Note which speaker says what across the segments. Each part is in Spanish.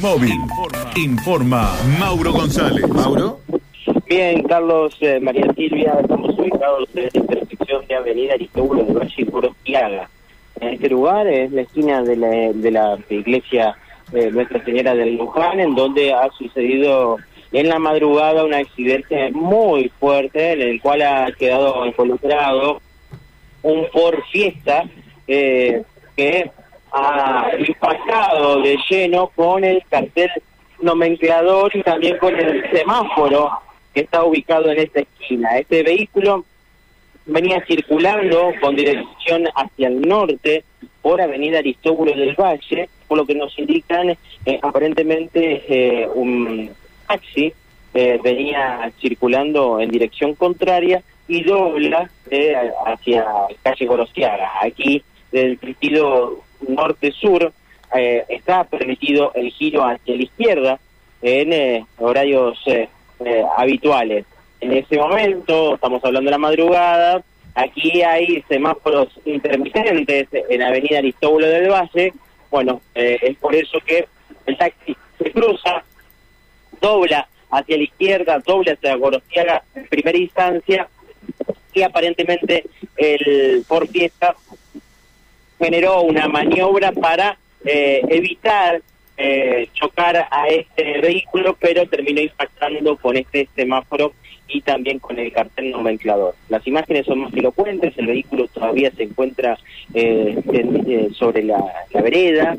Speaker 1: Móvil. Informa Mauro González.
Speaker 2: Mauro.
Speaker 3: Bien, Carlos, eh, María Silvia, estamos ubicados en la intersección de Avenida Aristóbulo de Valle y. En este lugar es la esquina de la, de la iglesia eh, Nuestra Señora del Luján, en donde ha sucedido en la madrugada un accidente muy fuerte en el cual ha quedado involucrado un por Fiesta eh, que ha impactado de lleno con el cartel nomenclador y también con el semáforo que está ubicado en esta esquina. Este vehículo venía circulando con dirección hacia el norte por Avenida Aristóbulo del Valle, por lo que nos indican eh, aparentemente eh, un taxi eh, venía circulando en dirección contraria y dobla hacia calle Gorosiaga. Aquí del sentido norte-sur está permitido el giro hacia la izquierda en horarios habituales. En ese momento, estamos hablando de la madrugada, aquí hay semáforos intermitentes en Avenida Aristóbulo del Valle. Bueno, eh, es por eso que el taxi se cruza, dobla hacia la izquierda, dobla hacia Gorosiaga en primera instancia, y aparentemente el por fiesta generó una maniobra para eh, evitar eh, chocar a este vehículo, pero terminó impactando con este semáforo y también con el cartel nomenclador. Las imágenes son más elocuentes, el vehículo todavía se encuentra eh, eh, sobre la, vereda,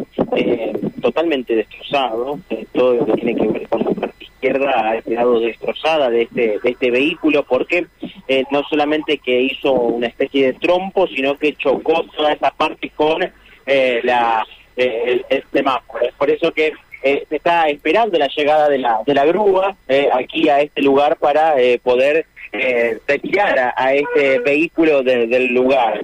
Speaker 3: totalmente destrozado, todo lo que tiene que ver con la parte izquierda ha quedado destrozada de este, de este vehículo, porque no solamente que hizo una especie de trompo, sino que chocó toda esa parte con la eh, el, semáforo. Es por eso que eh, se está esperando la llegada de la, de la grúa eh, aquí a este lugar para poder retirar a, este vehículo del lugar.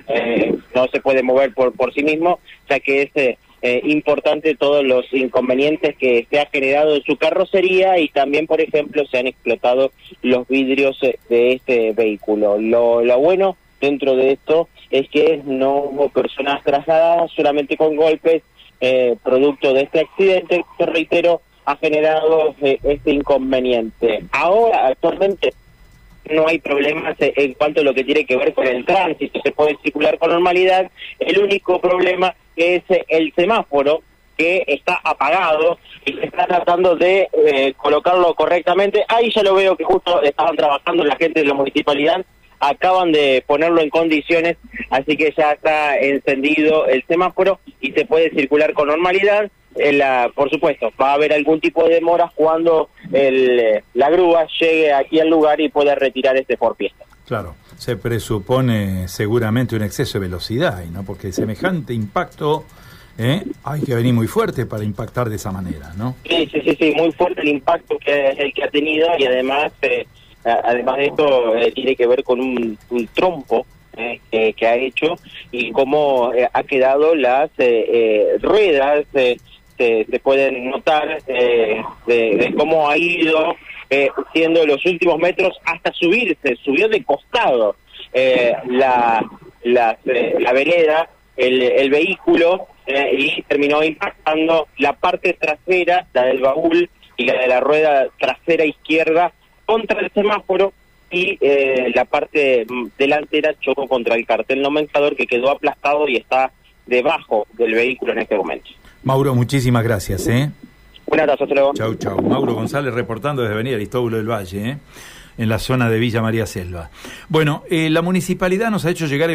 Speaker 3: no se puede mover por, por sí mismo, ya que es importante todos los inconvenientes que se ha generado en su carrocería y también, por ejemplo, se han explotado los vidrios de este vehículo. Lo, lo bueno dentro de esto es que no hubo personas trasladadas, solamente con golpes eh, producto de este accidente que, reitero, ha generado eh, este inconveniente. Ahora, actualmente, no hay problemas en cuanto a lo que tiene que ver con el tránsito, se puede circular con normalidad. El único problema es el semáforo que está apagado y se está tratando de eh, colocarlo correctamente. Ahí ya lo veo que justo estaban trabajando la gente de la municipalidad acaban de ponerlo en condiciones, así que ya está encendido el semáforo y se puede circular con normalidad. En la, por supuesto, va a haber algún tipo de demoras cuando el, la grúa llegue aquí al lugar y pueda retirar este por fiesta.
Speaker 2: Claro, se presupone seguramente un exceso de velocidad, ¿no? Porque semejante impacto ¿eh? hay que venir muy fuerte para impactar de esa manera, ¿no?
Speaker 3: Sí, sí, sí, sí muy fuerte el impacto que, el que ha tenido y además... Eh, Además de esto, eh, tiene que ver con un, trompo eh, que, ha hecho y cómo eh, ha quedado las ruedas, se, se, pueden notar de, cómo ha ido siendo los últimos metros hasta subirse, subió de costado la, la, la vereda, el, el vehículo y terminó impactando la parte trasera, la del baúl y la de la rueda trasera izquierda contra el semáforo y eh, la parte delantera chocó contra el cartel nomenclador que quedó aplastado y está debajo del vehículo en este momento.
Speaker 2: Mauro, muchísimas gracias. ¿eh?
Speaker 3: Un abrazo, hasta luego.
Speaker 2: Chau, chau. Mauro González reportando desde Avenida Aristóbulo del Valle, ¿eh? en la zona de Villa María Selva. Bueno, eh, la municipalidad nos ha hecho llegar el